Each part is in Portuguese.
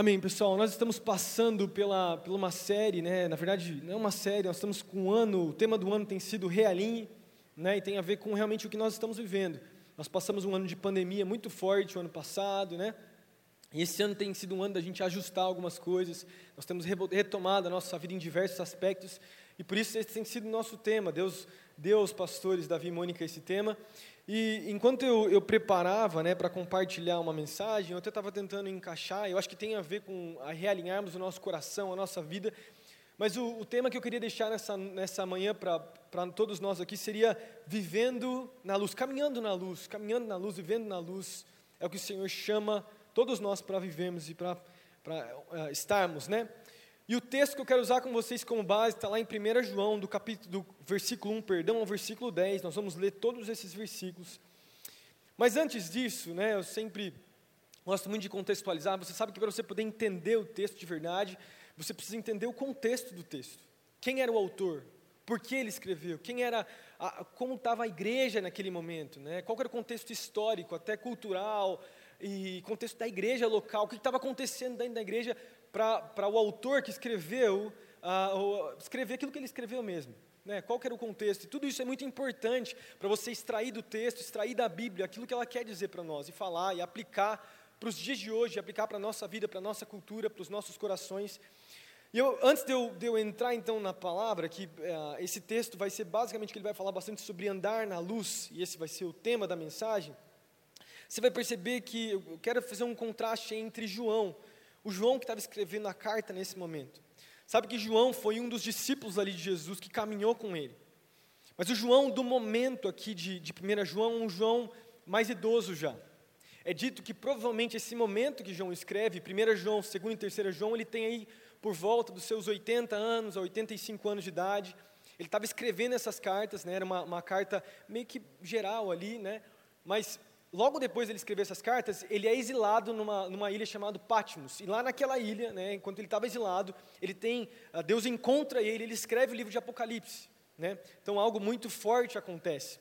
Amém, pessoal. Nós estamos passando pela, pela uma série, né? Na verdade, não é uma série, nós estamos com um ano, o tema do ano tem sido realinhe, né? E tem a ver com realmente o que nós estamos vivendo. Nós passamos um ano de pandemia muito forte o ano passado, né? E esse ano tem sido um ano da gente ajustar algumas coisas. Nós temos retomado a nossa vida em diversos aspectos, e por isso esse tem sido o nosso tema. Deus, Deus, pastores, Davi e Mônica, esse tema. E enquanto eu, eu preparava né, para compartilhar uma mensagem, eu até estava tentando encaixar, eu acho que tem a ver com a realinharmos o nosso coração, a nossa vida, mas o, o tema que eu queria deixar nessa, nessa manhã para todos nós aqui seria vivendo na luz, caminhando na luz, caminhando na luz, vivendo na luz, é o que o Senhor chama todos nós para vivermos e para uh, estarmos, né? E o texto que eu quero usar com vocês como base está lá em 1 João, do capítulo, do versículo 1, perdão, ao versículo 10. Nós vamos ler todos esses versículos. Mas antes disso, né, eu sempre gosto muito de contextualizar. Você sabe que para você poder entender o texto de verdade, você precisa entender o contexto do texto. Quem era o autor? Por que ele escreveu? Quem era, a, como estava a igreja naquele momento? Né? Qual era o contexto histórico, até cultural, e contexto da igreja local, o que estava acontecendo dentro da igreja para o autor que escreveu, uh, escrever aquilo que ele escreveu mesmo. Né? Qual era o contexto? E tudo isso é muito importante para você extrair do texto, extrair da Bíblia aquilo que ela quer dizer para nós, e falar, e aplicar para os dias de hoje, aplicar para a nossa vida, para a nossa cultura, para os nossos corações. E eu, antes de eu, de eu, entrar então na palavra, que uh, esse texto vai ser basicamente que ele vai falar bastante sobre andar na luz, e esse vai ser o tema da mensagem. Você vai perceber que eu quero fazer um contraste entre João, o João que estava escrevendo a carta nesse momento. Sabe que João foi um dos discípulos ali de Jesus que caminhou com ele. Mas o João do momento aqui de, de 1 João, um João mais idoso já. É dito que provavelmente esse momento que João escreve, 1 João, 2 e 3 João, ele tem aí por volta dos seus 80 anos a 85 anos de idade. Ele estava escrevendo essas cartas, né, era uma, uma carta meio que geral ali, né, mas logo depois de ele escrever essas cartas, ele é exilado numa, numa ilha chamada Patmos. E lá naquela ilha, né, enquanto ele estava exilado, ele tem uh, Deus encontra ele, ele escreve o livro de Apocalipse. Né? Então algo muito forte acontece.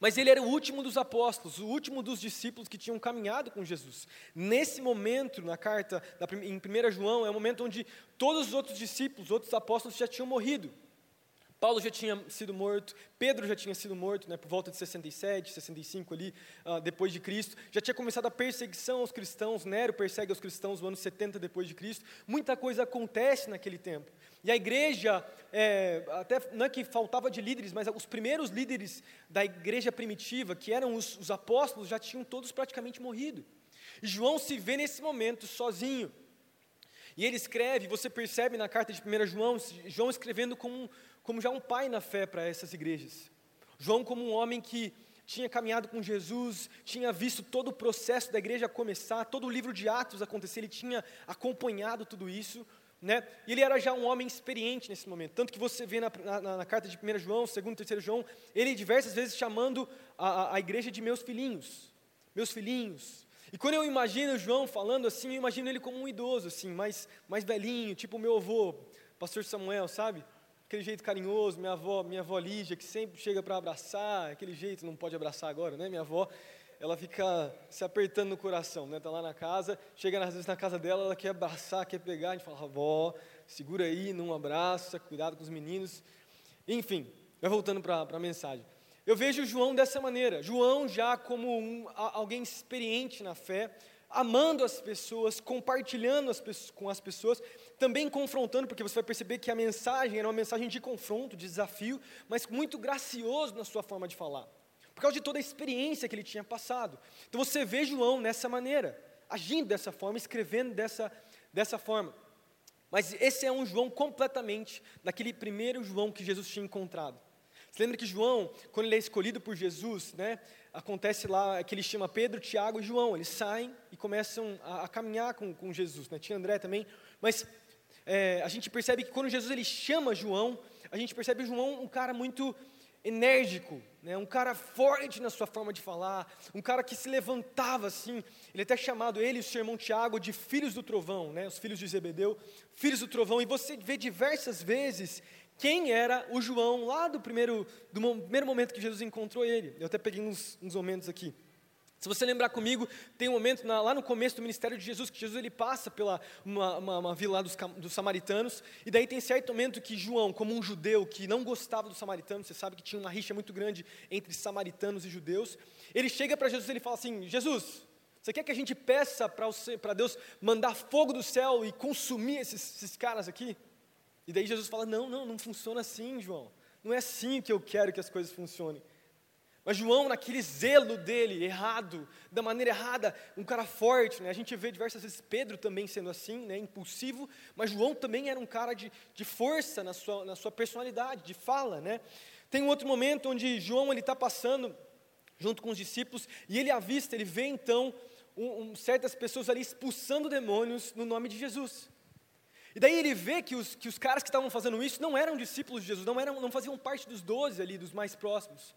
Mas ele era o último dos apóstolos, o último dos discípulos que tinham caminhado com Jesus. Nesse momento, na carta, em 1 João, é o momento onde todos os outros discípulos, outros apóstolos já tinham morrido. Paulo já tinha sido morto, Pedro já tinha sido morto, né, por volta de 67, 65 ali, uh, depois de Cristo. Já tinha começado a perseguição aos cristãos, Nero persegue os cristãos no ano 70 depois de Cristo. Muita coisa acontece naquele tempo. E a igreja, é, até não é que faltava de líderes, mas os primeiros líderes da igreja primitiva, que eram os, os apóstolos, já tinham todos praticamente morrido. E João se vê nesse momento sozinho. E ele escreve, você percebe na carta de 1 João, João escrevendo como como já um pai na fé para essas igrejas. João, como um homem que tinha caminhado com Jesus, tinha visto todo o processo da igreja começar, todo o livro de Atos acontecer, ele tinha acompanhado tudo isso, né? E ele era já um homem experiente nesse momento. Tanto que você vê na, na, na carta de 1 João, 2 e 3 João, ele diversas vezes chamando a, a igreja de meus filhinhos. Meus filhinhos. E quando eu imagino João falando assim, eu imagino ele como um idoso, assim, mais, mais velhinho, tipo o meu avô, pastor Samuel, sabe? Aquele jeito carinhoso, minha avó, minha avó Lígia, que sempre chega para abraçar, aquele jeito, não pode abraçar agora, né? Minha avó, ela fica se apertando no coração, né? Tá lá na casa, chega às vezes na casa dela, ela quer abraçar, quer pegar, a gente fala, avó, segura aí, não abraça, cuidado com os meninos. Enfim, vai voltando para a mensagem. Eu vejo João dessa maneira, João já como um, alguém experiente na fé, amando as pessoas, compartilhando as, com as pessoas, também confrontando, porque você vai perceber que a mensagem era uma mensagem de confronto, de desafio, mas muito gracioso na sua forma de falar, por causa de toda a experiência que ele tinha passado. Então você vê João nessa maneira, agindo dessa forma, escrevendo dessa, dessa forma. Mas esse é um João completamente daquele primeiro João que Jesus tinha encontrado. Você lembra que João, quando ele é escolhido por Jesus, né, acontece lá que ele chama Pedro, Tiago e João. Eles saem e começam a, a caminhar com, com Jesus. Né? Tinha André também. Mas é, a gente percebe que quando Jesus ele chama João, a gente percebe João um cara muito enérgico, né? um cara forte na sua forma de falar, um cara que se levantava assim. Ele até chamado ele e o seu irmão Tiago de filhos do trovão, né? os filhos de Zebedeu, filhos do trovão. E você vê diversas vezes quem era o João lá do primeiro, do primeiro momento que Jesus encontrou ele. Eu até peguei uns, uns momentos aqui. Se você lembrar comigo, tem um momento na, lá no começo do ministério de Jesus, que Jesus ele passa pela uma, uma, uma vila dos, dos, samaritanos, e daí tem certo momento que João, como um judeu que não gostava dos samaritanos, você sabe que tinha uma rixa muito grande entre samaritanos e judeus, ele chega para Jesus e ele fala assim, Jesus, você quer que a gente peça para Deus mandar fogo do céu e consumir esses, esses caras aqui? E daí Jesus fala, não, não, não funciona assim, João, não é assim que eu quero que as coisas funcionem. Mas João, naquele zelo dele, errado, da maneira errada, um cara forte, né? a gente vê diversas vezes Pedro também sendo assim, né? impulsivo, mas João também era um cara de, de força na sua, na sua personalidade, de fala. Né? Tem um outro momento onde João está passando junto com os discípulos, e ele avista, ele vê então um, um, certas pessoas ali expulsando demônios no nome de Jesus. E daí ele vê que os, que os caras que estavam fazendo isso não eram discípulos de Jesus, não, eram, não faziam parte dos doze ali, dos mais próximos.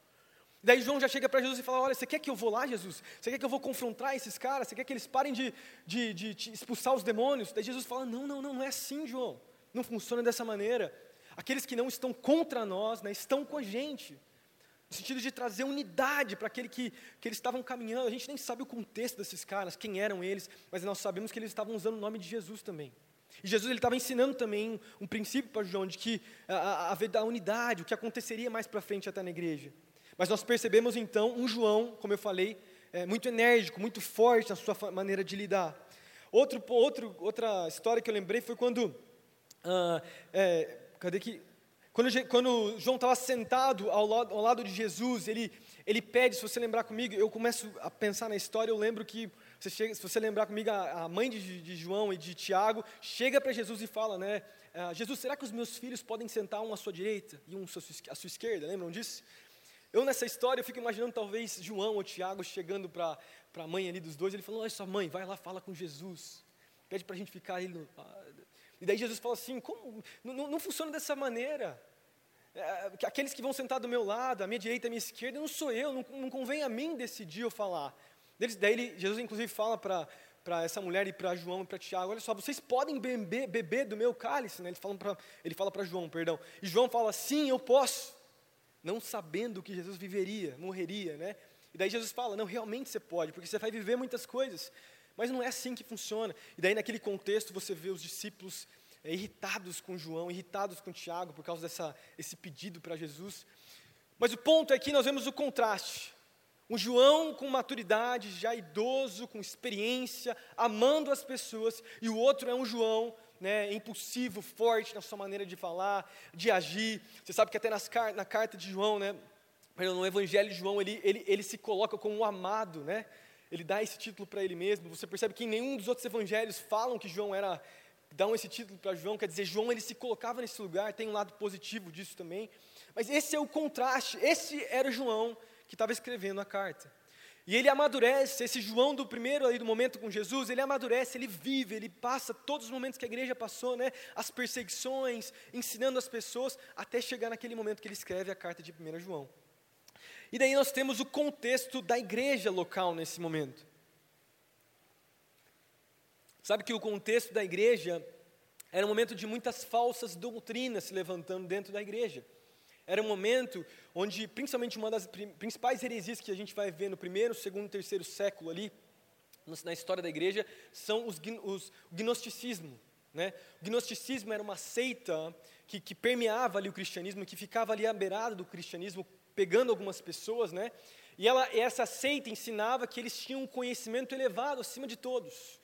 Daí João já chega para Jesus e fala: Olha, você quer que eu vou lá, Jesus? Você quer que eu vou confrontar esses caras? Você quer que eles parem de, de, de, de expulsar os demônios? Daí Jesus fala: Não, não, não, não é assim, João. Não funciona dessa maneira. Aqueles que não estão contra nós, né, estão com a gente. No sentido de trazer unidade para aquele que, que eles estavam caminhando. A gente nem sabe o contexto desses caras, quem eram eles, mas nós sabemos que eles estavam usando o nome de Jesus também. E Jesus ele estava ensinando também um, um princípio para João de que a, unidade, o que aconteceria mais para frente até na igreja. Mas nós percebemos então um João, como eu falei, é, muito enérgico, muito forte na sua maneira de lidar. Outro, outro, outra história que eu lembrei foi quando, ah, é, cadê que, quando, quando João estava sentado ao lado, ao lado de Jesus, ele, ele pede, se você lembrar comigo, eu começo a pensar na história, eu lembro que, você chega, se você lembrar comigo, a, a mãe de, de, João e de Tiago chega para Jesus e fala, né, ah, Jesus, será que os meus filhos podem sentar um à sua direita e um à sua, à sua esquerda? Lembram disso? Eu nessa história, eu fico imaginando talvez João ou Tiago chegando para a mãe ali dos dois, ele falou, olha sua mãe, vai lá, fala com Jesus, pede para a gente ficar aí. No... E daí Jesus fala assim, como? Não, não funciona dessa maneira. É, aqueles que vão sentar do meu lado, a minha direita, a minha esquerda, não sou eu, não, não convém a mim decidir ou falar. Daí ele, Jesus inclusive fala para para essa mulher e para João e para Tiago, olha só, vocês podem beber, beber do meu cálice, né? ele fala para João, perdão, e João fala, sim, eu posso, não sabendo que Jesus viveria, morreria, né? E daí Jesus fala: não, realmente você pode, porque você vai viver muitas coisas, mas não é assim que funciona. E daí, naquele contexto, você vê os discípulos é, irritados com João, irritados com Tiago, por causa dessa, desse pedido para Jesus. Mas o ponto é que nós vemos o contraste. Um João com maturidade, já idoso, com experiência, amando as pessoas, e o outro é um João né, impulsivo, forte na sua maneira de falar, de agir. Você sabe que até nas, na carta de João, né, no Evangelho de João, ele, ele, ele se coloca como o amado, né? Ele dá esse título para ele mesmo. Você percebe que em nenhum dos outros evangelhos falam que João era dão esse título para João, quer dizer, João ele se colocava nesse lugar, tem um lado positivo disso também. Mas esse é o contraste, esse era João que estava escrevendo a carta. E ele amadurece, esse João do primeiro aí do momento com Jesus, ele amadurece, ele vive, ele passa todos os momentos que a igreja passou, né? As perseguições, ensinando as pessoas, até chegar naquele momento que ele escreve a carta de 1 João. E daí nós temos o contexto da igreja local nesse momento. Sabe que o contexto da igreja era um momento de muitas falsas doutrinas se levantando dentro da igreja. Era um momento onde, principalmente, uma das principais heresias que a gente vai ver no primeiro, segundo, terceiro século ali, na história da igreja, são os, os, o gnosticismo. Né? O gnosticismo era uma seita que, que, permeava ali o cristianismo, que ficava ali à beirada do cristianismo, pegando algumas pessoas, né? E ela, essa seita ensinava que eles tinham um conhecimento elevado acima de todos.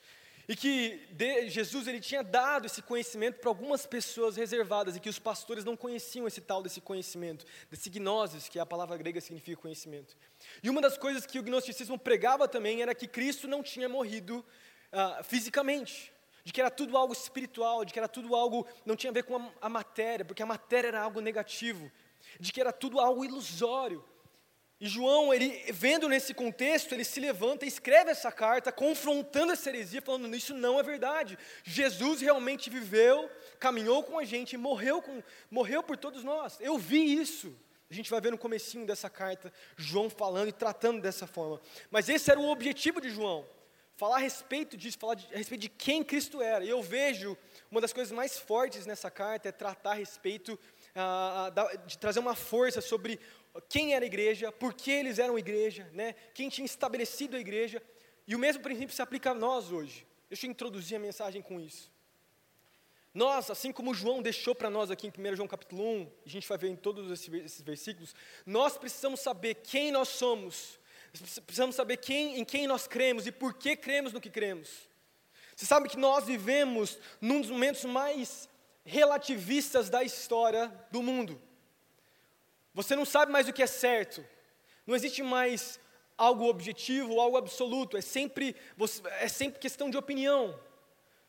E que de, Jesus ele tinha dado esse conhecimento para algumas pessoas reservadas e que os pastores não conheciam esse tal desse conhecimento, desse gnosis, que é a palavra grega significa conhecimento. E uma das coisas que o gnosticismo pregava também era que Cristo não tinha morrido uh, fisicamente, de que era tudo algo espiritual, de que era tudo algo não tinha a ver com a, a matéria, porque a matéria era algo negativo, de que era tudo algo ilusório. E João, ele vendo nesse contexto, ele se levanta e escreve essa carta, confrontando essa heresia, falando: Isso não é verdade. Jesus realmente viveu, caminhou com a gente, morreu, com, morreu por todos nós. Eu vi isso. A gente vai ver no comecinho dessa carta, João falando e tratando dessa forma. Mas esse era o objetivo de João, falar a respeito disso, falar de, a respeito de quem Cristo era. E eu vejo uma das coisas mais fortes nessa carta é tratar a respeito, ah, ah de trazer uma força sobre quem era a igreja, por que eles eram igreja, né? quem tinha estabelecido a igreja. E o mesmo princípio se aplica a nós hoje. Deixa eu introduzir a mensagem com isso. Nós, assim como João deixou para nós aqui em 1 João capítulo 1, a gente vai ver em todos esses versículos, nós precisamos saber quem nós somos, precisamos saber quem, em quem nós cremos e por que cremos no que cremos. Você sabe que nós vivemos num dos momentos mais relativistas da história do mundo. Você não sabe mais o que é certo, não existe mais algo objetivo, algo absoluto, é sempre, é sempre questão de opinião.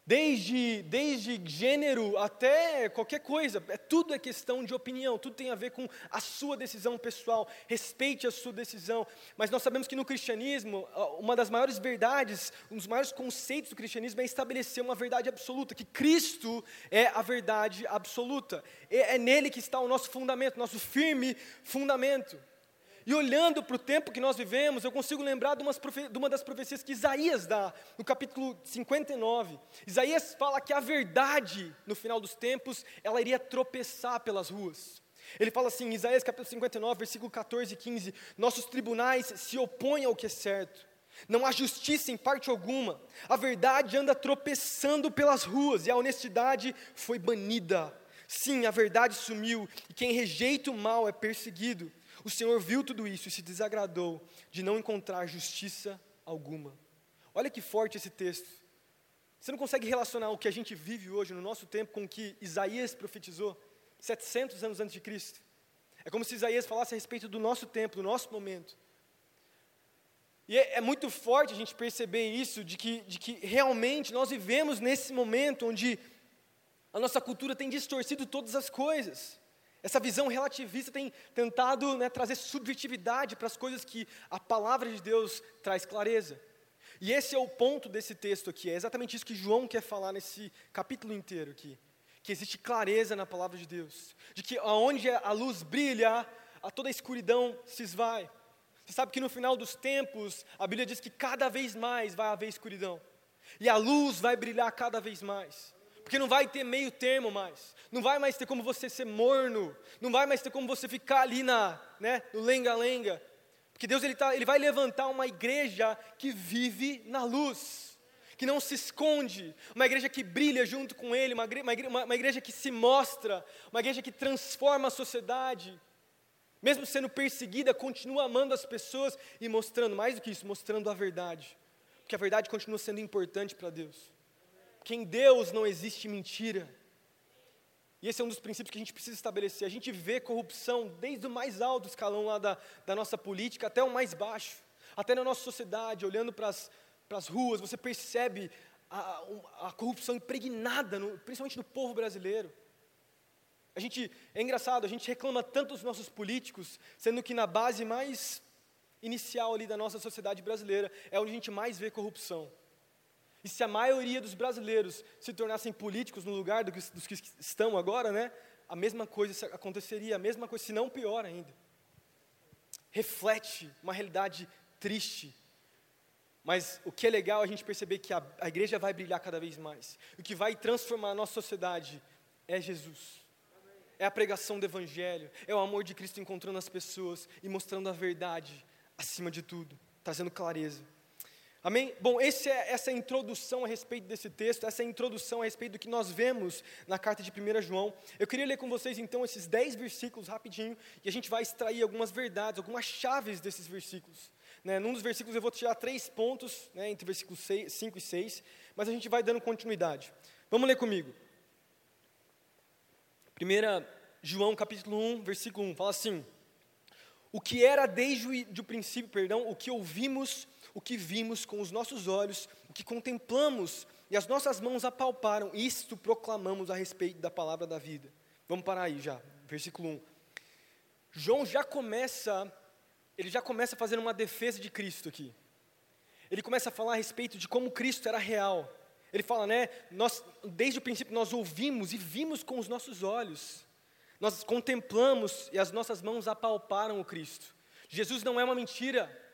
Desde, desde gênero até qualquer coisa, é, tudo é questão de opinião, tudo tem a ver com a sua decisão pessoal, respeite a sua decisão. Mas nós sabemos que no cristianismo, uma das maiores verdades, um dos maiores conceitos do cristianismo é estabelecer uma verdade absoluta, que Cristo é a verdade absoluta. É, é nele que está o nosso fundamento, nosso firme fundamento. E olhando para o tempo que nós vivemos, eu consigo lembrar de, de, uma das profecias que Isaías dá, no capítulo 59. Isaías fala que a verdade, no final dos tempos, ela iria tropeçar pelas ruas. Ele fala assim, Isaías capítulo 59, versículo 14 e 15: Nossos tribunais se opõem ao que é certo, não há justiça em parte alguma, a verdade anda tropeçando pelas ruas e a honestidade foi banida. Sim, a verdade sumiu e quem rejeita o mal é perseguido. O Senhor viu tudo isso e se desagradou de não encontrar justiça alguma. Olha que forte esse texto. Você não consegue relacionar o que a gente vive hoje no nosso tempo com o que Isaías profetizou 700 anos antes de Cristo. É como se Isaías falasse a respeito do nosso tempo, do nosso momento. E é, é, muito forte a gente perceber isso, de que, de que realmente nós vivemos nesse momento onde a nossa cultura tem distorcido todas as coisas. Essa visão relativista tem tentado né, trazer subjetividade para as coisas que a palavra de Deus traz clareza. E esse é o ponto desse texto aqui, é exatamente isso que João quer falar nesse capítulo inteiro aqui. Que existe clareza na palavra de Deus, de que aonde a luz brilha, a toda a escuridão se esvai. Você sabe que no final dos tempos, a Bíblia diz que cada vez mais vai haver escuridão, e a luz vai brilhar cada vez mais porque não vai ter meio termo mais, não vai mais ter como você ser morno, não vai mais ter como você ficar ali na, né, no lenga-lenga, porque Deus ele, tá, ele vai levantar uma igreja que vive na luz, que não se esconde, uma igreja que brilha junto com Ele, uma, uma, uma igreja que se mostra, uma igreja que transforma a sociedade, mesmo sendo perseguida, continua amando as pessoas e mostrando, mais do que isso, mostrando a verdade, porque a verdade continua sendo importante para Deus que em Deus não existe mentira. E esse é um dos princípios que a gente precisa estabelecer. A gente vê corrupção desde o mais alto escalão lá da, da nossa política até o mais baixo. Até na nossa sociedade, olhando para as ruas, você percebe a, a corrupção impregnada, no, principalmente no povo brasileiro. A gente, é engraçado, a gente reclama tanto dos nossos políticos, sendo que na base mais inicial ali da nossa sociedade brasileira é onde a gente mais vê corrupção. E se a maioria dos brasileiros se tornassem políticos no lugar do que, dos que estão agora, né, a mesma coisa aconteceria, a mesma coisa, se não pior ainda. Reflete uma realidade triste. Mas o que é legal é a gente perceber que a, a igreja vai brilhar cada vez mais. O que vai transformar a nossa sociedade é Jesus. É a pregação do Evangelho, é o amor de Cristo encontrando as pessoas e mostrando a verdade acima de tudo, trazendo clareza. Amém? Bom, é, essa é a introdução a respeito desse texto, essa é a introdução a respeito do que nós vemos na carta de 1 João. Eu queria ler com vocês então esses 10 versículos rapidinho e a gente vai extrair algumas verdades, algumas chaves desses versículos. Né? Num dos versículos eu vou tirar três pontos, né, entre versículos 5 e 6, mas a gente vai dando continuidade. Vamos ler comigo. 1 João capítulo 1, versículo 1, fala assim: O que era desde o princípio, perdão, o que ouvimos o que vimos com os nossos olhos, o que contemplamos e as nossas mãos apalparam, isto proclamamos a respeito da palavra da vida. Vamos parar aí já, versículo 1. João já começa, ele já começa fazendo uma defesa de Cristo aqui. Ele começa a falar a respeito de como Cristo era real. Ele fala, né, nós, desde o princípio nós ouvimos e vimos com os nossos olhos. Nós contemplamos e as nossas mãos apalparam o Cristo. Jesus não é uma mentira.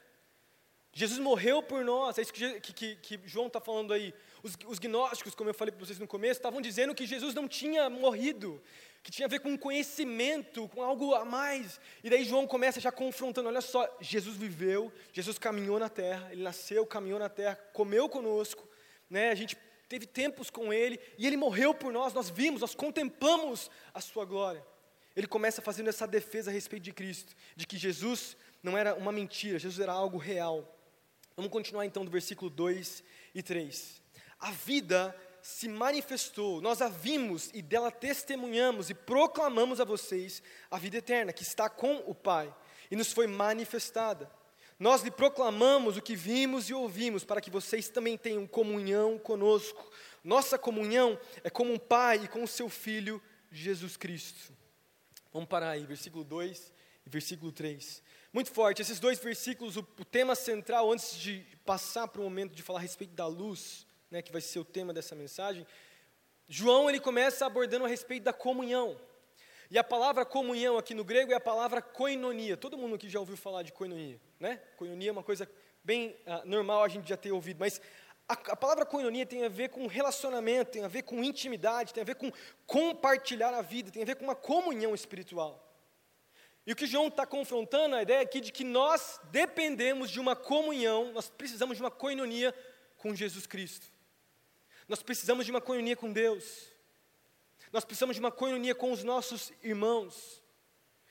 Jesus morreu por nós, é isso que, que, que João está falando aí. Os, os gnósticos, como eu falei para vocês no começo, estavam dizendo que Jesus não tinha morrido, que tinha a ver com conhecimento, com algo a mais. E daí João começa já confrontando: olha só, Jesus viveu, Jesus caminhou na terra, ele nasceu, caminhou na terra, comeu conosco, né? a gente teve tempos com ele, e ele morreu por nós, nós vimos, nós contemplamos a sua glória. Ele começa fazendo essa defesa a respeito de Cristo, de que Jesus não era uma mentira, Jesus era algo real. Vamos continuar então do versículo 2 e 3. A vida se manifestou, nós a vimos e dela testemunhamos e proclamamos a vocês a vida eterna que está com o Pai e nos foi manifestada. Nós lhe proclamamos o que vimos e ouvimos, para que vocês também tenham comunhão conosco. Nossa comunhão é como um pai e com o seu filho Jesus Cristo. Vamos parar aí, versículo 2 e versículo 3. Muito forte, esses dois versículos, o, o tema central, antes de passar para o momento de falar a respeito da luz, né, que vai ser o tema dessa mensagem, João ele começa abordando a respeito da comunhão. E a palavra comunhão aqui no grego é a palavra koinonia. Todo mundo aqui já ouviu falar de koinonia, né? Koinonia é uma coisa bem uh, normal a gente já ter ouvido, mas a, a, palavra koinonia tem a ver com relacionamento, tem a ver com intimidade, tem a ver com compartilhar a vida, tem a ver com uma comunhão espiritual. E o que João está confrontando, a ideia aqui de que nós dependemos de uma comunhão, nós precisamos de uma coinonia com Jesus Cristo. Nós precisamos de uma coinonia com Deus. Nós precisamos de uma coinonia com os nossos irmãos.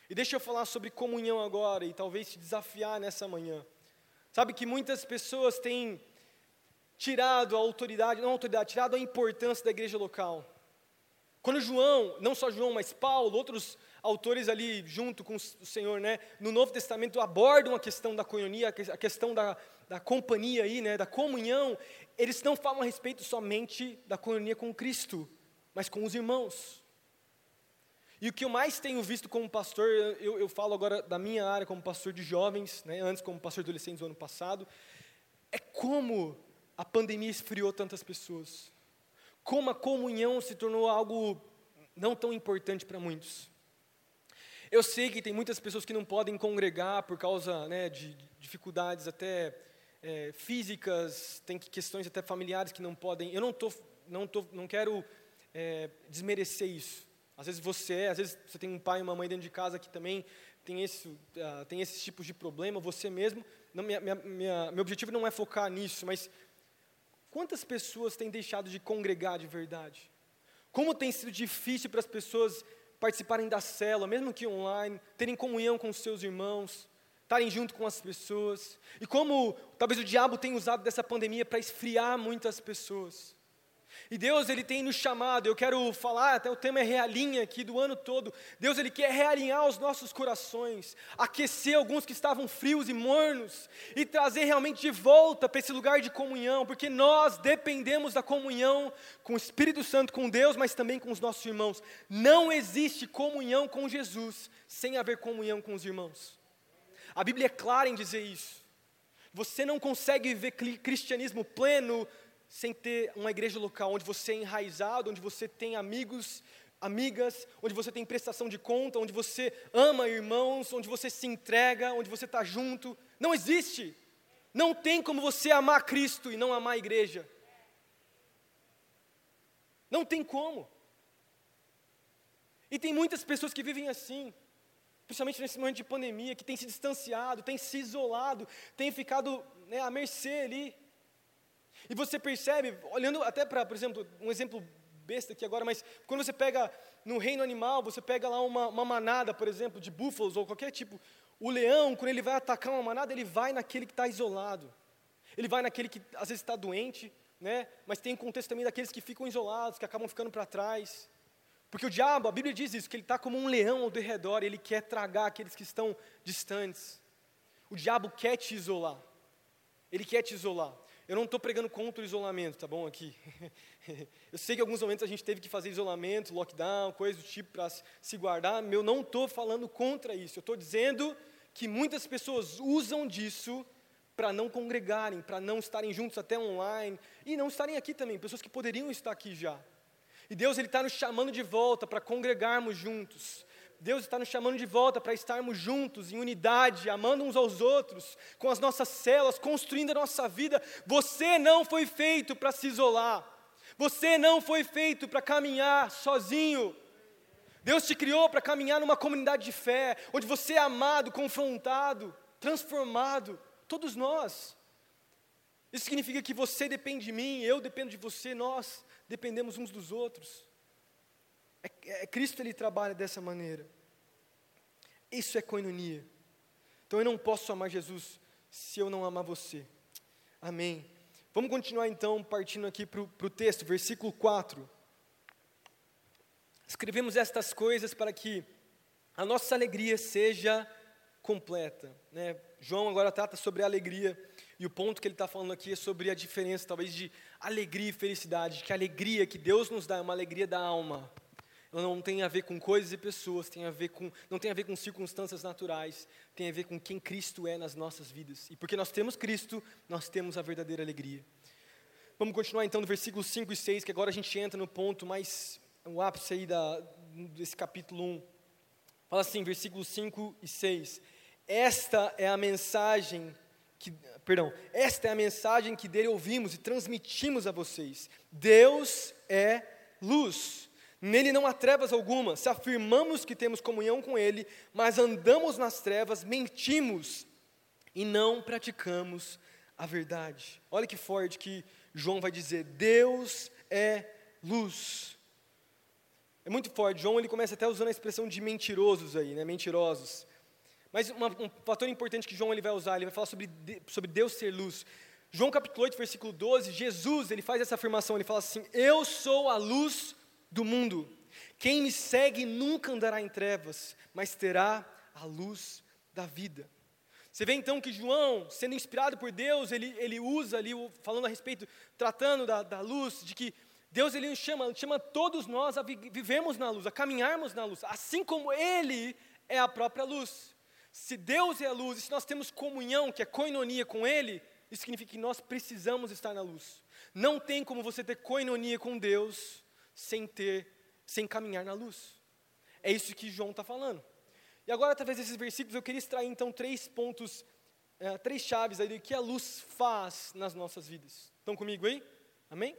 E deixa eu falar sobre comunhão agora e talvez te desafiar nessa manhã. Sabe que muitas pessoas têm tirado a autoridade, não a autoridade, tirado a importância da igreja local. Quando João, não só João, mas Paulo, outros autores ali junto com o Senhor, né, no Novo Testamento abordam a questão da coinonia, a questão da, da companhia aí, né, da comunhão, eles não falam a respeito somente da coinonia com Cristo, mas com os irmãos. E o que eu mais tenho visto como pastor, eu, eu falo agora da minha área como pastor de jovens, né, antes como pastor de adolescentes no ano passado, é como a pandemia esfriou tantas pessoas, como a comunhão se tornou algo não tão importante para muitos. Eu sei que tem muitas pessoas que não podem congregar por causa né, de dificuldades até é, físicas, tem questões até familiares que não podem. Eu não, tô, não, tô, não quero é, desmerecer isso. Às vezes você é, às vezes você tem um pai e uma mãe dentro de casa que também tem, esse, uh, tem esses tipos de problema, você mesmo. Não, minha, minha, minha, meu objetivo não é focar nisso, mas quantas pessoas têm deixado de congregar de verdade? Como tem sido difícil para as pessoas participarem da célula, mesmo que online, terem comunhão com os seus irmãos, estarem junto com as pessoas. E como talvez o diabo tenha usado dessa pandemia para esfriar muitas pessoas. E Deus, Ele tem nos chamado, eu quero falar, até o tema é realinha aqui do ano todo. Deus, Ele quer realinhar os nossos corações, aquecer alguns que estavam frios e mornos, e trazer realmente de volta para esse lugar de comunhão, porque nós dependemos da comunhão com o Espírito Santo, com Deus, mas também com os nossos irmãos. Não existe comunhão com Jesus sem haver comunhão com os irmãos. A Bíblia é clara em dizer isso. Você não consegue viver cristianismo pleno sem ter uma igreja local onde você é enraizado, onde você tem amigos, amigas, onde você tem prestação de conta, onde você ama irmãos, onde você se entrega, onde você está junto. Não existe. Não tem como você amar Cristo e não amar a igreja. Não tem como. E tem muitas pessoas que vivem assim, principalmente nesse momento de pandemia, que têm se distanciado, têm se isolado, têm ficado né, à mercê ali e você percebe, olhando até para, por exemplo, um exemplo besta aqui agora, mas quando você pega no reino animal, você pega lá uma, uma manada, por exemplo, de búfalos ou qualquer tipo, o leão, quando ele vai atacar uma manada, ele vai naquele que está isolado. Ele vai naquele que às vezes está doente, né? mas tem contexto também daqueles que ficam isolados, que acabam ficando para trás. Porque o diabo, a Bíblia diz isso, que ele está como um leão ao redor, ele quer tragar aqueles que estão distantes. O diabo quer te isolar. Ele quer te isolar. Eu não estou pregando contra o isolamento, tá bom? Aqui. Eu sei que em alguns momentos a gente teve que fazer isolamento, lockdown, coisa do tipo para se guardar. Eu não estou falando contra isso. Eu estou dizendo que muitas pessoas usam disso para não congregarem, para não estarem juntos até online e não estarem aqui também. Pessoas que poderiam estar aqui já. E Deus ele está nos chamando de volta para congregarmos juntos, Deus está nos chamando de volta para estarmos juntos, em unidade, amando uns aos outros, com as nossas células, construindo a nossa vida. Você não foi feito para se isolar. Você não foi feito para caminhar sozinho. Deus te criou para caminhar numa comunidade de fé, onde você é amado, confrontado, transformado. Todos nós. Isso significa que você depende de mim, eu dependo de você, nós dependemos uns dos outros. É, é, Cristo ele trabalha dessa maneira. Isso é coinonia. Então eu não posso amar Jesus se eu não amar você. Amém. Vamos continuar então, partindo aqui para o texto, versículo 4. Escrevemos estas coisas para que a nossa alegria seja completa. Né? João agora trata sobre a alegria, e o ponto que ele está falando aqui é sobre a diferença, talvez, de alegria e felicidade, que a alegria que Deus nos dá é uma alegria da alma. Não tem a ver com coisas e pessoas, tem a ver com, não tem a ver com circunstâncias naturais, tem a ver com quem Cristo é nas nossas vidas. E porque nós temos Cristo, nós temos a verdadeira alegria. Vamos continuar então no versículo 5 e 6, que agora a gente entra no ponto mais o ápice aí da, desse capítulo 1. Fala assim, versículos 5 e 6. Esta é a mensagem que, perdão, esta é a mensagem que dele ouvimos e transmitimos a vocês. Deus é luz. Nele não há trevas alguma. Se afirmamos que temos comunhão com ele, mas andamos nas trevas, mentimos e não praticamos a verdade. Olha que forte que João vai dizer: Deus é luz. É muito forte. João ele começa até usando a expressão de mentirosos aí, né? Mentirosos. Mas uma, um fator importante que João ele vai usar, ele vai falar sobre, sobre Deus ser luz. João capítulo 8, versículo 12, Jesus, ele faz essa afirmação, ele fala assim: "Eu sou a luz do mundo. Quem me segue nunca andará em trevas, mas terá a luz da vida." Você vê então que João, sendo inspirado por Deus, ele, ele usa ali, falando a respeito, tratando da, da luz, de que Deus ele chama, chama todos nós a vivermos na luz, a caminharmos na luz, assim como Ele é a própria luz. Se Deus é a luz, e se nós temos comunhão, que é coinonia com Ele, isso significa que nós precisamos estar na luz. Não tem como você ter coinonia com Deus sem ter, sem caminhar na luz. É isso que João está falando. E agora, através desses versículos, eu queria extrair então três pontos, é, três chaves aí do que a luz faz nas nossas vidas. Estão comigo aí? Amém?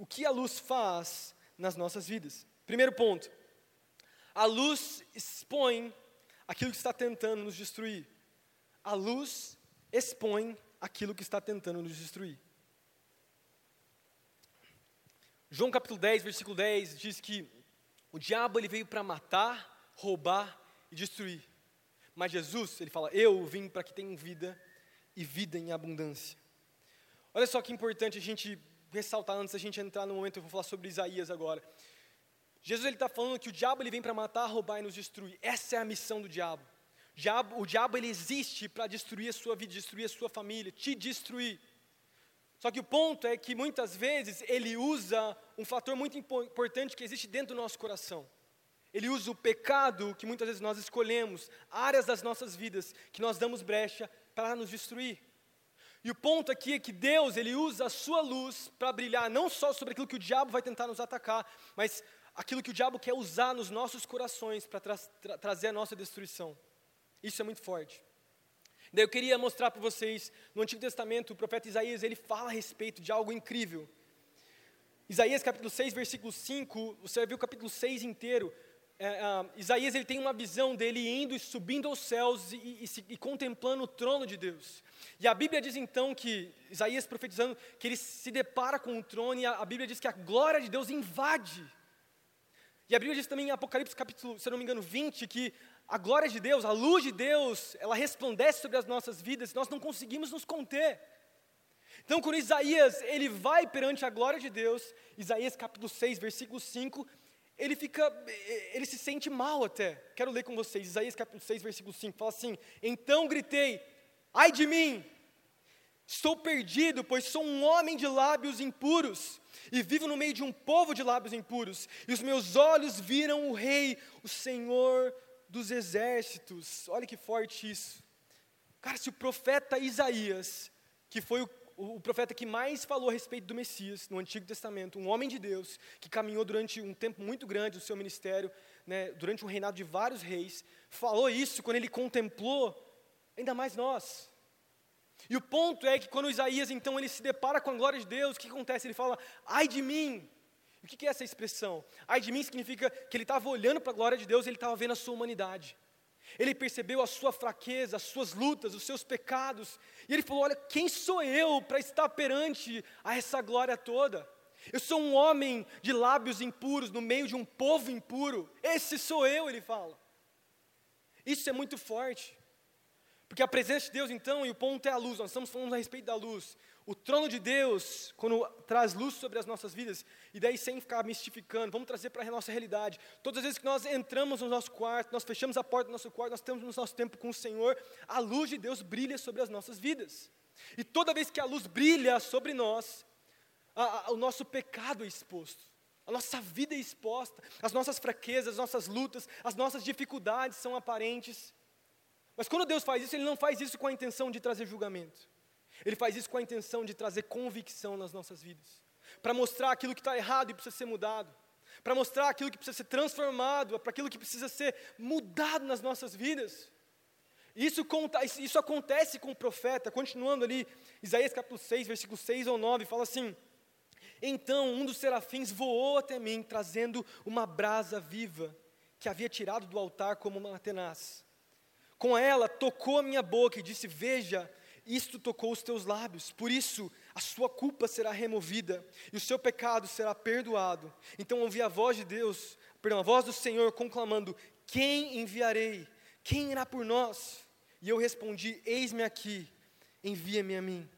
o que a luz faz nas nossas vidas. Primeiro ponto: a luz expõe aquilo que está tentando nos destruir. A luz expõe aquilo que está tentando nos destruir. João capítulo 10, versículo 10 diz que o diabo ele veio para matar, roubar e destruir. Mas Jesus, ele fala: "Eu vim para que tenham vida e vida em abundância". Olha só que importante a gente ressaltar antes da gente entrar no momento, eu vou falar sobre Isaías agora. Jesus ele está falando que o diabo ele vem para matar, roubar e nos destruir. Essa é a missão do diabo. O diabo, o diabo ele existe para destruir a sua vida, destruir a sua família, te destruir. Só que o ponto é que muitas vezes ele usa um fator muito importante que existe dentro do nosso coração. Ele usa o pecado que muitas vezes nós escolhemos, áreas das nossas vidas que nós damos brecha para nos destruir. E o ponto aqui é que Deus, ele usa a sua luz para brilhar não só sobre aquilo que o diabo vai tentar nos atacar, mas aquilo que o diabo quer usar nos nossos corações para tra tra trazer a nossa destruição. Isso é muito forte. Daí eu queria mostrar para vocês, no Antigo Testamento, o profeta Isaías, ele fala a respeito de algo incrível. Isaías capítulo 6, versículo 5, você ver o capítulo 6 inteiro, é, Isaías ele tem uma visão dele indo e subindo aos céus e, e, e, contemplando o trono de Deus. E a Bíblia diz então que, Isaías profetizando, que ele se depara com o trono e a, a Bíblia diz que a glória de Deus invade. E a Bíblia diz também em Apocalipse capítulo, se não me engano, 20, que a glória de Deus, a luz de Deus, ela resplandece sobre as nossas vidas, nós não conseguimos nos conter. Então, quando Isaías, ele vai perante a glória de Deus, Isaías capítulo 6, versículo 5, ele fica, ele se sente mal até. Quero ler com vocês, Isaías capítulo 6, versículo 5, fala assim: Então gritei, ai de mim, estou perdido, pois sou um homem de lábios impuros, e vivo no meio de um povo de lábios impuros, e os meus olhos viram o Rei, o Senhor dos exércitos. Olha que forte isso. Cara, se o profeta Isaías, que foi o, o, o profeta que mais falou a respeito do Messias no Antigo Testamento, um homem de Deus, que caminhou durante um tempo muito grande no seu ministério, né, durante um reinado de vários reis, falou isso quando ele contemplou ainda mais nós. E o ponto é que quando Isaías então ele se depara com a glória de Deus, o que acontece? Ele fala: "Ai de mim". O que é essa expressão? Ai de mim significa que ele estava olhando para a glória de Deus, ele estava vendo a sua humanidade. Ele percebeu a sua fraqueza, as suas lutas, os seus pecados, e ele falou: Olha, quem sou eu para estar perante a essa glória toda? Eu sou um homem de lábios impuros no meio de um povo impuro. Esse sou eu, ele fala. Isso é muito forte. Porque a presença de Deus, então, e o ponto é a luz, nós estamos falando a respeito da luz. O trono de Deus, quando traz luz sobre as nossas vidas, e daí sem ficar mistificando, vamos trazer para a nossa realidade. Todas as vezes que nós entramos no nosso quarto, nós fechamos a porta do nosso quarto, nós temos o nosso tempo com o Senhor, a luz de Deus brilha sobre as nossas vidas. E toda vez que a luz brilha sobre nós, a, a, o nosso pecado é exposto. A nossa vida é exposta, as nossas fraquezas, as nossas lutas, as nossas dificuldades são aparentes. Mas quando Deus faz isso, Ele não faz isso com a intenção de trazer julgamento. Ele faz isso com a intenção de trazer convicção nas nossas vidas. Para mostrar aquilo que está errado e precisa ser mudado. Para mostrar aquilo que precisa ser transformado, para aquilo que precisa ser mudado nas nossas vidas. Isso, isso acontece com o profeta, continuando ali, Isaías capítulo 6, versículo 6 ou 9, fala assim: Então um dos serafins voou até mim, trazendo uma brasa viva, que havia tirado do altar como uma tenaz. Com ela tocou a minha boca e disse: Veja, isto tocou os teus lábios, por isso a sua culpa será removida e o seu pecado será perdoado. Então ouvi a voz de Deus, perdão, a voz do Senhor conclamando: Quem enviarei? Quem irá por nós? E eu respondi: Eis-me aqui, envia-me a mim.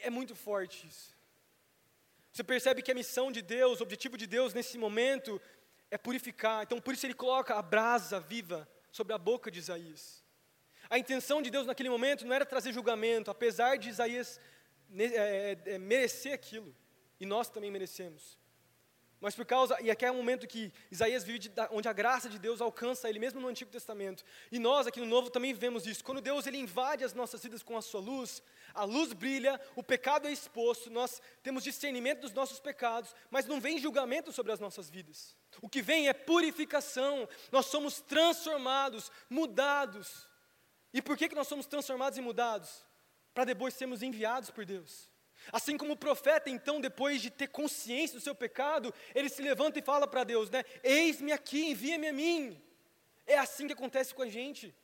É muito forte isso. Você percebe que a missão de Deus, o objetivo de Deus nesse momento é purificar. Então por isso ele coloca a brasa viva sobre a boca de Isaías. A intenção de Deus naquele momento não era trazer julgamento, apesar de Isaías é, é, é, merecer aquilo, e nós também merecemos. Mas por causa, e aqui é um momento que Isaías vive de, onde a graça de Deus alcança ele mesmo no Antigo Testamento. E nós aqui no Novo também vemos isso. Quando Deus ele invade as nossas vidas com a sua luz, a luz brilha, o pecado é exposto, nós temos discernimento dos nossos pecados, mas não vem julgamento sobre as nossas vidas. O que vem é purificação. Nós somos transformados, mudados. E por que, que nós somos transformados e mudados? Para depois sermos enviados por Deus. Assim como o profeta, então, depois de ter consciência do seu pecado, ele se levanta e fala para Deus, né? Eis-me aqui, envia-me a mim. É assim que acontece com a gente.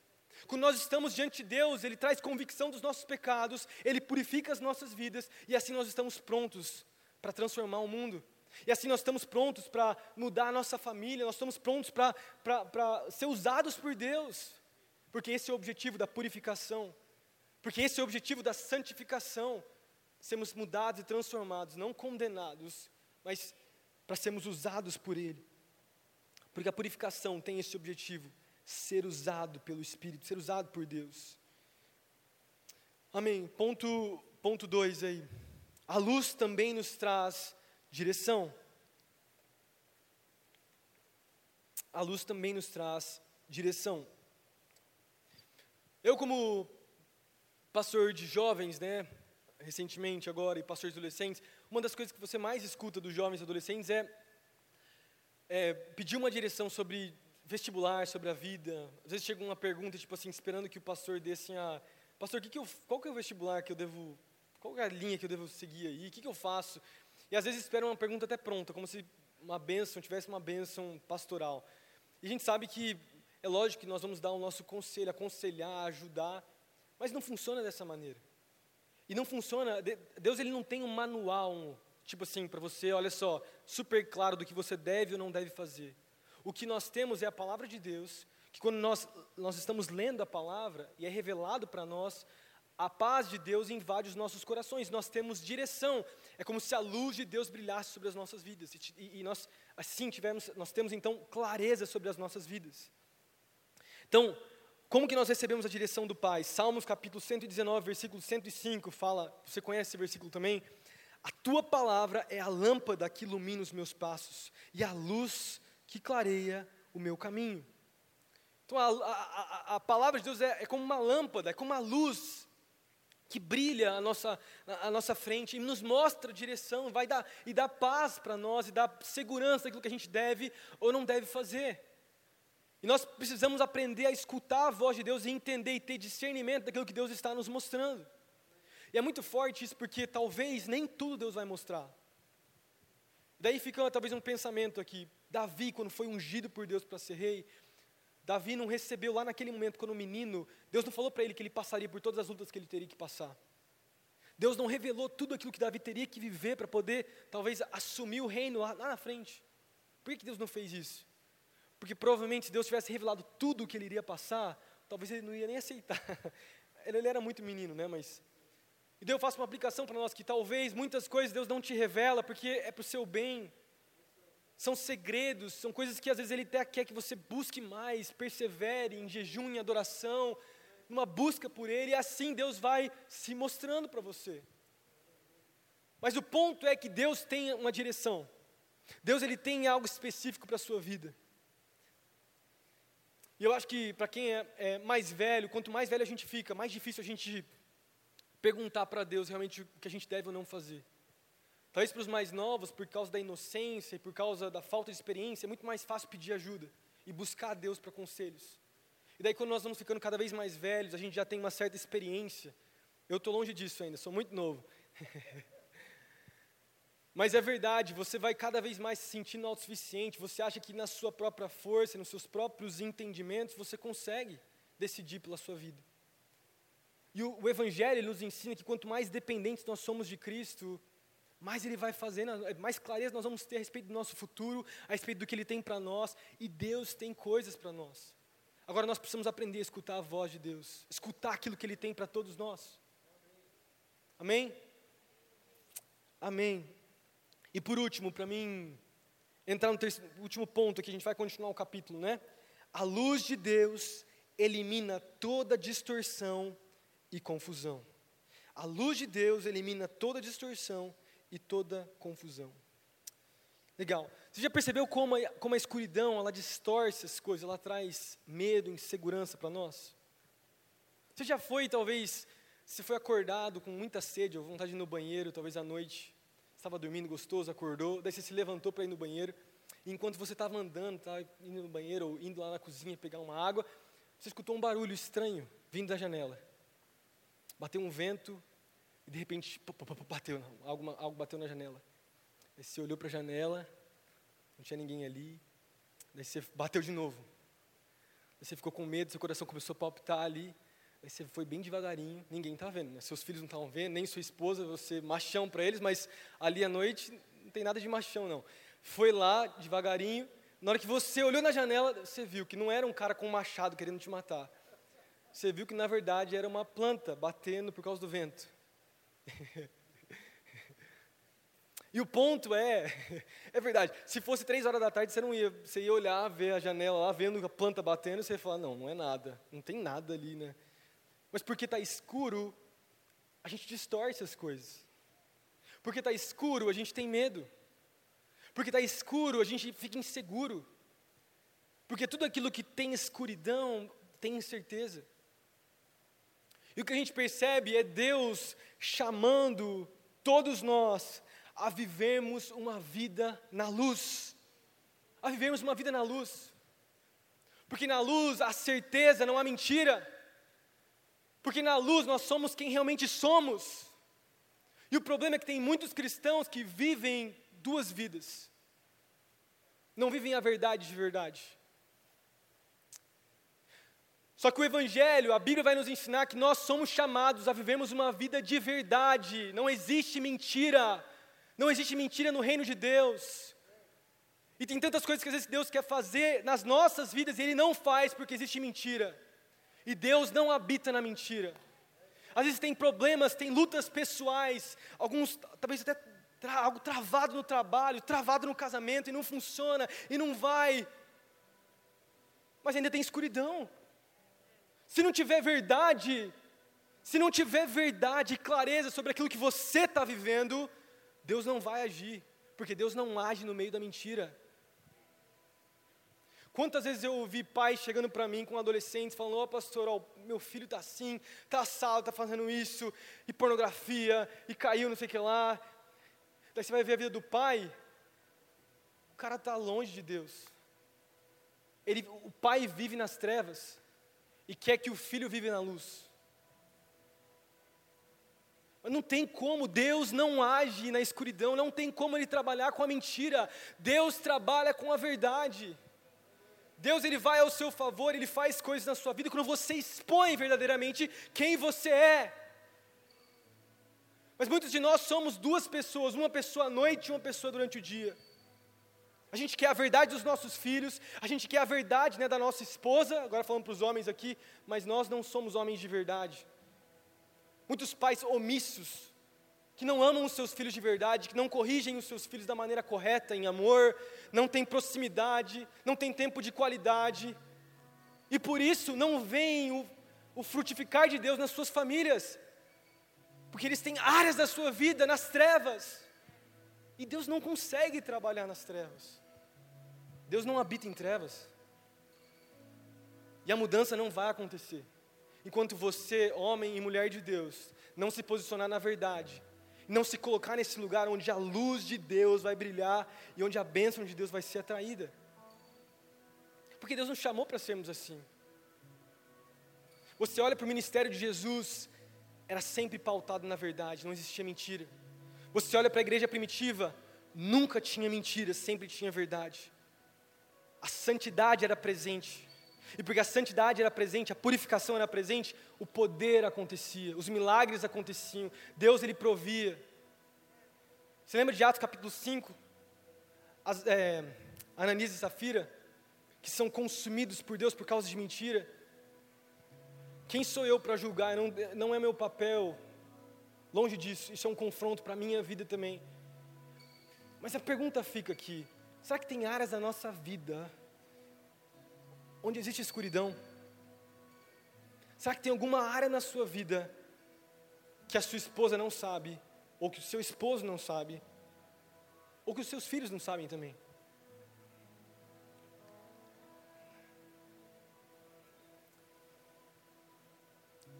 Quando nós estamos diante de Deus, Ele traz convicção dos nossos pecados, Ele purifica as nossas vidas, e assim nós estamos prontos para transformar o mundo. E assim nós estamos prontos para mudar a nossa família, nós estamos prontos para ser usados por Deus, porque esse é o objetivo da purificação, porque esse é o objetivo da santificação, sermos mudados e transformados, não condenados, mas para sermos usados por Ele. Porque a purificação tem esse objetivo, ser usado pelo Espírito, ser usado por Deus. Amém. Ponto ponto dois aí. A luz também nos traz direção. A luz também nos traz direção. Eu como pastor de jovens, né, recentemente agora e pastor de adolescentes, uma das coisas que você mais escuta dos jovens e adolescentes é, é pedir uma direção sobre vestibular, sobre a vida. Às vezes chega uma pergunta tipo assim, esperando que o pastor dê assim a, pastor, que que eu, qual que é o vestibular que eu devo, qual é a linha que eu devo seguir aí? O que que eu faço? E às vezes esperam uma pergunta até pronta, como se uma bênção, tivesse uma bênção pastoral. E a gente sabe que é lógico que nós vamos dar o nosso conselho, aconselhar, ajudar, mas não funciona dessa maneira. E não funciona, Deus ele não tem um manual, um, tipo assim, para você, olha só, super claro do que você deve ou não deve fazer. O que nós temos é a palavra de Deus, que quando nós, nós estamos lendo a palavra e é revelado para nós, a paz de Deus invade os nossos corações, nós temos direção, é como se a luz de Deus brilhasse sobre as nossas vidas, e, e nós, assim, tivemos, nós temos então clareza sobre as nossas vidas. Então, como que nós recebemos a direção do Pai? Salmos capítulo 119, versículo 105 fala, você conhece esse versículo também? A tua palavra é a lâmpada que ilumina os meus passos e a luz que clareia o meu caminho. Então a, a, a, palavra de Deus é, é como uma lâmpada, é como uma luz que brilha a nossa, a nossa frente e nos mostra a direção, vai dar e dá paz para nós e dá segurança daquilo que a gente deve ou não deve fazer. E nós precisamos aprender a escutar a voz de Deus e entender e ter discernimento daquilo que Deus está nos mostrando. E é muito forte isso porque talvez nem tudo Deus vai mostrar. Daí fica talvez um pensamento aqui. Davi, quando foi ungido por Deus para ser rei, Davi não recebeu lá naquele momento, quando menino, Deus não falou para ele que ele passaria por todas as lutas que ele teria que passar. Deus não revelou tudo aquilo que Davi teria que viver para poder, talvez, assumir o reino lá, lá na frente. Por que, que Deus não fez isso? Porque provavelmente se Deus tivesse revelado tudo o que ele iria passar, talvez ele não ia nem aceitar. ele era muito menino, né? Mas. E Deus faz uma aplicação para nós que talvez muitas coisas Deus não te revela porque é para o seu bem são segredos, são coisas que às vezes Ele até quer que você busque mais, persevere em jejum, em adoração, numa busca por Ele, e assim Deus vai se mostrando para você. Mas o ponto é que Deus tem uma direção. Deus ele tem algo específico para a sua vida. E eu acho que para quem é, é, mais velho, quanto mais velho a gente fica, mais difícil a gente perguntar para Deus realmente o que a gente deve ou não fazer. Talvez para os mais novos, por causa da inocência e por causa da falta de experiência, é muito mais fácil pedir ajuda e buscar a Deus para conselhos. E daí, quando nós vamos ficando cada vez mais velhos, a gente já tem uma certa experiência. Eu estou longe disso ainda, sou muito novo. Mas é verdade, você vai cada vez mais se sentindo autossuficiente, você acha que na sua própria força, nos seus próprios entendimentos, você consegue decidir pela sua vida. E o, o Evangelho nos ensina que quanto mais dependentes nós somos de Cristo, mais Ele vai fazendo, mais clareza nós vamos ter a respeito do nosso futuro, a respeito do que Ele tem para nós, e Deus tem coisas para nós. Agora nós precisamos aprender a escutar a voz de Deus, escutar aquilo que Ele tem para todos nós. Amém? Amém. E por último, para mim entrar no terceiro, último ponto aqui, a gente vai continuar o capítulo, né? A luz de Deus elimina toda distorção e confusão. A luz de Deus elimina toda distorção e toda confusão. Legal. Você já percebeu como a, como a escuridão ela distorce as coisas, ela traz medo, insegurança para nós? Você já foi, talvez, você foi acordado com muita sede ou vontade de ir no banheiro, talvez à noite, estava dormindo gostoso, acordou, daí você se levantou para ir no banheiro, enquanto você estava andando, estava indo no banheiro ou indo lá na cozinha pegar uma água, você escutou um barulho estranho vindo da janela. Bateu um vento, e de repente, bateu, algo, algo bateu na janela. Aí você olhou para a janela, não tinha ninguém ali. Daí você bateu de novo. Daí você ficou com medo, seu coração começou a palpitar ali. Aí você foi bem devagarinho, ninguém está vendo, né? seus filhos não estavam vendo, nem sua esposa, você machão para eles, mas ali à noite não tem nada de machão não. Foi lá devagarinho, na hora que você olhou na janela, você viu que não era um cara com um machado querendo te matar. Você viu que na verdade era uma planta batendo por causa do vento. e o ponto é, é verdade, se fosse três horas da tarde, você não ia, você ia olhar, ver a janela lá, vendo a planta batendo, você ia falar, não, não é nada, não tem nada ali, né? Mas porque está escuro, a gente distorce as coisas. Porque está escuro, a gente tem medo. Porque está escuro, a gente fica inseguro. Porque tudo aquilo que tem escuridão tem incerteza. E o que a gente percebe é Deus chamando todos nós a vivermos uma vida na luz. A vivermos uma vida na luz. Porque na luz há certeza, não há mentira. Porque na luz nós somos quem realmente somos. E o problema é que tem muitos cristãos que vivem duas vidas. Não vivem a verdade de verdade. Só que o Evangelho, a Bíblia vai nos ensinar que nós somos chamados a vivermos uma vida de verdade. Não existe mentira. Não existe mentira no reino de Deus. E tem tantas coisas que às vezes Deus quer fazer nas nossas vidas e Ele não faz porque existe mentira. E Deus não habita na mentira. Às vezes tem problemas, tem lutas pessoais, alguns talvez até tra algo travado no trabalho, travado no casamento e não funciona e não vai. Mas ainda tem escuridão. Se não tiver verdade, se não tiver verdade e clareza sobre aquilo que você está vivendo, Deus não vai agir, porque Deus não age no meio da mentira. Quantas vezes eu ouvi pais chegando para mim com adolescentes falando: Ó, oh, pastor, ó, meu filho está assim, está assado, está fazendo isso, e pornografia, e caiu, não sei o que lá. Daí você vai ver a vida do pai, o cara está longe de Deus. Ele, o pai vive nas trevas e quer que o filho vive na luz. Não tem como, Deus não age na escuridão, não tem como Ele trabalhar com a mentira, Deus trabalha com a verdade. Deus ele vai ao seu favor, ele faz coisas na sua vida quando você expõe verdadeiramente quem você é. Mas muitos de nós somos duas pessoas, uma pessoa à noite e uma pessoa durante o dia. A gente quer a verdade dos nossos filhos, a gente quer a verdade né, da nossa esposa, agora falando para os homens aqui, mas nós não somos homens de verdade. Muitos pais omissos, que não amam os seus filhos de verdade, que não corrigem os seus filhos da maneira correta, em amor, não têm proximidade, não têm tempo de qualidade, e por isso não veem o, o frutificar de Deus nas suas famílias, porque eles têm áreas da sua vida nas trevas, e Deus não consegue trabalhar nas trevas, Deus não habita em trevas, e a mudança não vai acontecer, enquanto você, homem e mulher de Deus, não se posicionar na verdade, não se colocar nesse lugar onde a luz de Deus vai brilhar e onde a bênção de Deus vai ser atraída. Porque Deus nos chamou para sermos assim. Você olha para o ministério de Jesus, era sempre pautado na verdade, não existia mentira. Você olha para a igreja primitiva, nunca tinha mentira, sempre tinha verdade. A santidade era presente. E porque a santidade era presente, a purificação era presente, o poder acontecia, os milagres aconteciam, Deus ele provia. Você lembra de Atos capítulo 5? As, é, Ananias e Safira, que são consumidos por Deus por causa de mentira. Quem sou eu para julgar? Não, não é meu papel. Longe disso, isso é um confronto para a minha vida também. Mas a pergunta fica aqui: será que tem áreas da nossa vida onde existe escuridão? Será que tem alguma área na sua vida que a sua esposa não sabe, ou que o seu esposo não sabe, ou que os seus filhos não sabem também?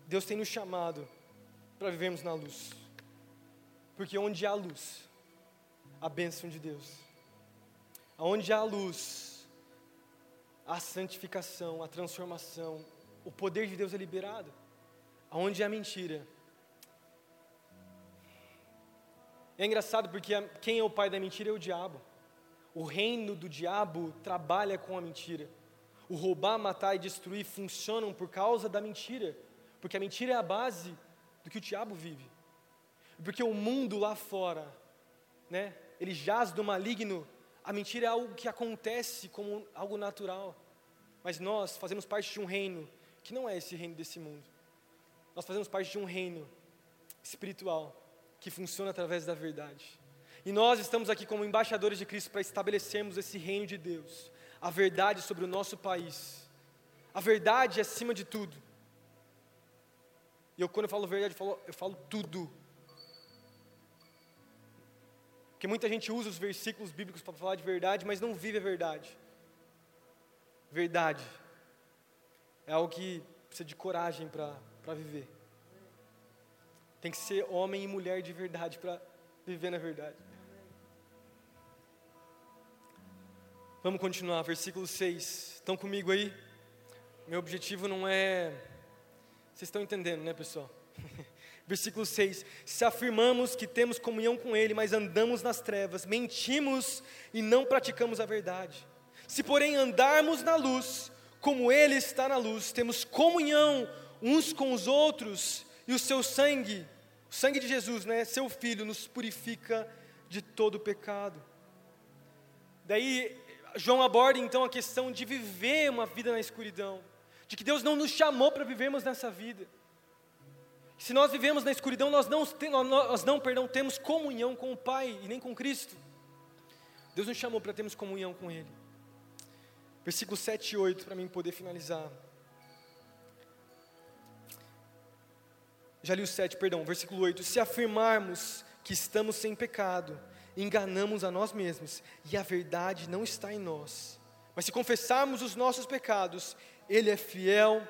Deus tem nos chamado para vivermos na luz, porque onde há luz, a bênção de Deus, aonde há luz, a santificação, a transformação, o poder de Deus é liberado. Aonde é a mentira? É engraçado porque quem é o pai da mentira é o diabo. O reino do diabo trabalha com a mentira. O roubar, matar e destruir funcionam por causa da mentira. Porque a mentira é a base do que o diabo vive. Porque o mundo lá fora, né, ele jaz do maligno a mentira é algo que acontece como algo natural. Mas nós fazemos parte de um reino que não é esse reino desse mundo. Nós fazemos parte de um reino espiritual que funciona através da verdade. E nós estamos aqui como embaixadores de Cristo para estabelecermos esse reino de Deus, a verdade sobre o nosso país. A verdade é acima de tudo. E eu, quando eu falo verdade, eu falo, eu falo tudo. Porque muita gente usa os versículos bíblicos para falar de verdade, mas não vive a verdade. Verdade é algo que precisa de coragem para viver. Tem que ser homem e mulher de verdade para viver na verdade. Vamos continuar, versículo 6. Estão comigo aí? Meu objetivo não é. Vocês estão entendendo, né, pessoal? Versículo 6: Se afirmamos que temos comunhão com Ele, mas andamos nas trevas, mentimos e não praticamos a verdade. Se, porém, andarmos na luz, como Ele está na luz, temos comunhão uns com os outros, e o seu sangue, o sangue de Jesus, né, seu Filho, nos purifica de todo pecado. Daí, João aborda então a questão de viver uma vida na escuridão, de que Deus não nos chamou para vivermos nessa vida. Se nós vivemos na escuridão, nós não, nós não perdão, temos comunhão com o Pai e nem com Cristo. Deus nos chamou para termos comunhão com Ele. Versículo 7 e 8, para mim poder finalizar. Já li o 7, perdão, versículo 8. Se afirmarmos que estamos sem pecado, enganamos a nós mesmos e a verdade não está em nós. Mas se confessarmos os nossos pecados, Ele é fiel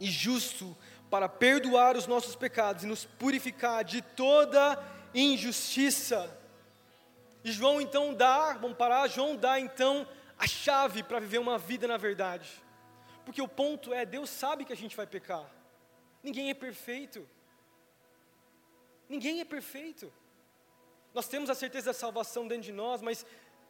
e justo para perdoar os nossos pecados e nos purificar de toda injustiça. E João então dá, vamos parar, João dá então a chave para viver uma vida na verdade. Porque o ponto é, Deus sabe que a gente vai pecar. Ninguém é perfeito. Ninguém é perfeito. Nós temos a certeza da salvação dentro de nós, mas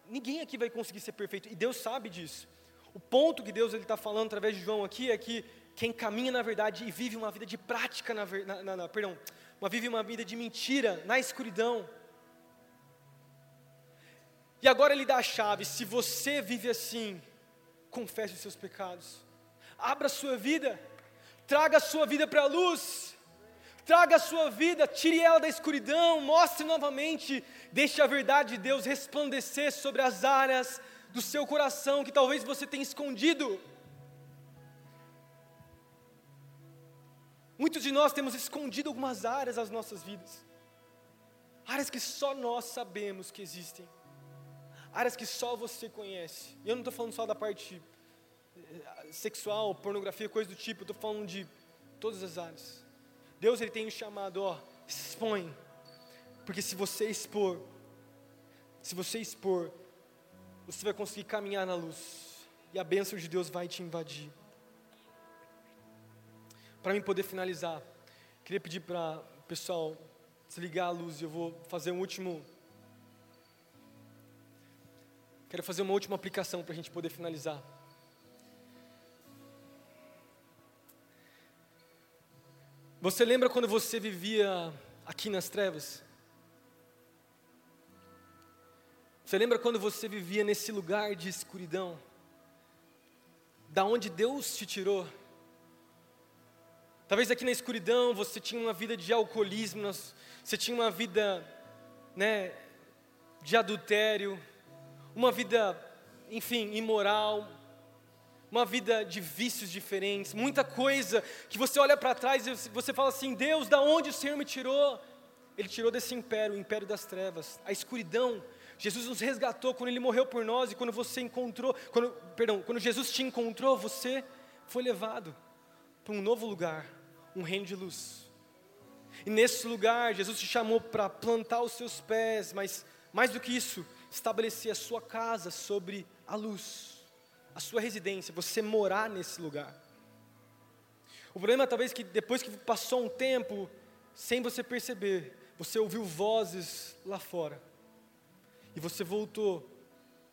ninguém aqui vai conseguir ser perfeito. E Deus sabe disso. O ponto que Deus está falando através de João aqui é que quem caminha na verdade e vive uma vida de prática, na, na, na, perdão, uma, vive uma vida de mentira, na escuridão. E agora ele dá a chave: se você vive assim, confesse os seus pecados, abra a sua vida, traga a sua vida para a luz, traga a sua vida, tire ela da escuridão, mostre novamente, deixe a verdade de Deus resplandecer sobre as áreas do seu coração que talvez você tenha escondido. Muitos de nós temos escondido algumas áreas das nossas vidas, áreas que só nós sabemos que existem, áreas que só você conhece. E eu não estou falando só da parte eh, sexual, pornografia, coisa do tipo, eu estou falando de todas as áreas. Deus ele tem o chamado, ó, expõe, porque se você expor, se você expor, você vai conseguir caminhar na luz, e a bênção de Deus vai te invadir. Para mim poder finalizar, queria pedir para o pessoal desligar a luz e eu vou fazer um último. Quero fazer uma última aplicação para a gente poder finalizar. Você lembra quando você vivia aqui nas trevas? Você lembra quando você vivia nesse lugar de escuridão? Da onde Deus te tirou? Talvez aqui na escuridão você tinha uma vida de alcoolismo, você tinha uma vida, né, de adultério, uma vida, enfim, imoral, uma vida de vícios diferentes, muita coisa que você olha para trás e você fala assim: Deus, da onde o Senhor me tirou? Ele tirou desse império, o império das trevas, a escuridão. Jesus nos resgatou quando Ele morreu por nós e quando você encontrou, quando, perdão, quando Jesus te encontrou, você foi levado para um novo lugar, um reino de luz. E nesse lugar, Jesus te chamou para plantar os seus pés, mas mais do que isso, estabelecer a sua casa sobre a luz, a sua residência, você morar nesse lugar. O problema talvez que depois que passou um tempo, sem você perceber, você ouviu vozes lá fora. E você voltou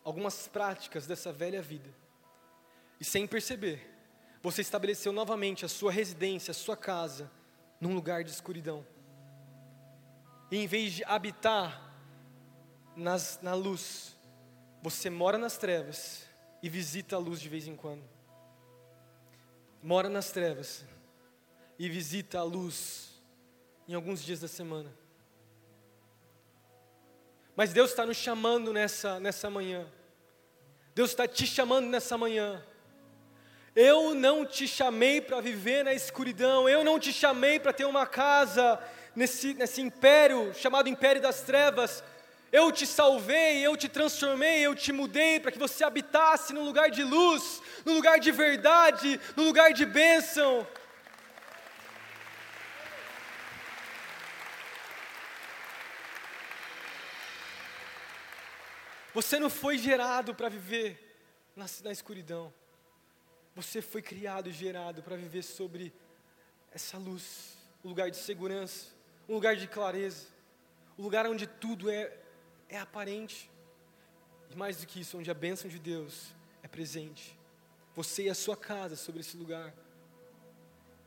algumas práticas dessa velha vida. E sem perceber, você estabeleceu novamente a sua residência, a sua casa, num lugar de escuridão. E em vez de habitar nas, na luz, você mora nas trevas e visita a luz de vez em quando. Mora nas trevas e visita a luz em alguns dias da semana. Mas Deus está nos chamando nessa, nessa manhã. Deus está te chamando nessa manhã eu não te chamei para viver na escuridão, eu não te chamei para ter uma casa nesse, nesse império chamado Império das Trevas. Eu te salvei, eu te transformei, eu te mudei para que você habitasse num lugar de luz, num lugar de verdade, num lugar de bênção. Você não foi gerado para viver na, na escuridão. Você foi criado e gerado para viver sobre essa luz, um lugar de segurança, um lugar de clareza, um lugar onde tudo é, é aparente. E mais do que isso, onde a bênção de Deus é presente. Você e a sua casa sobre esse lugar.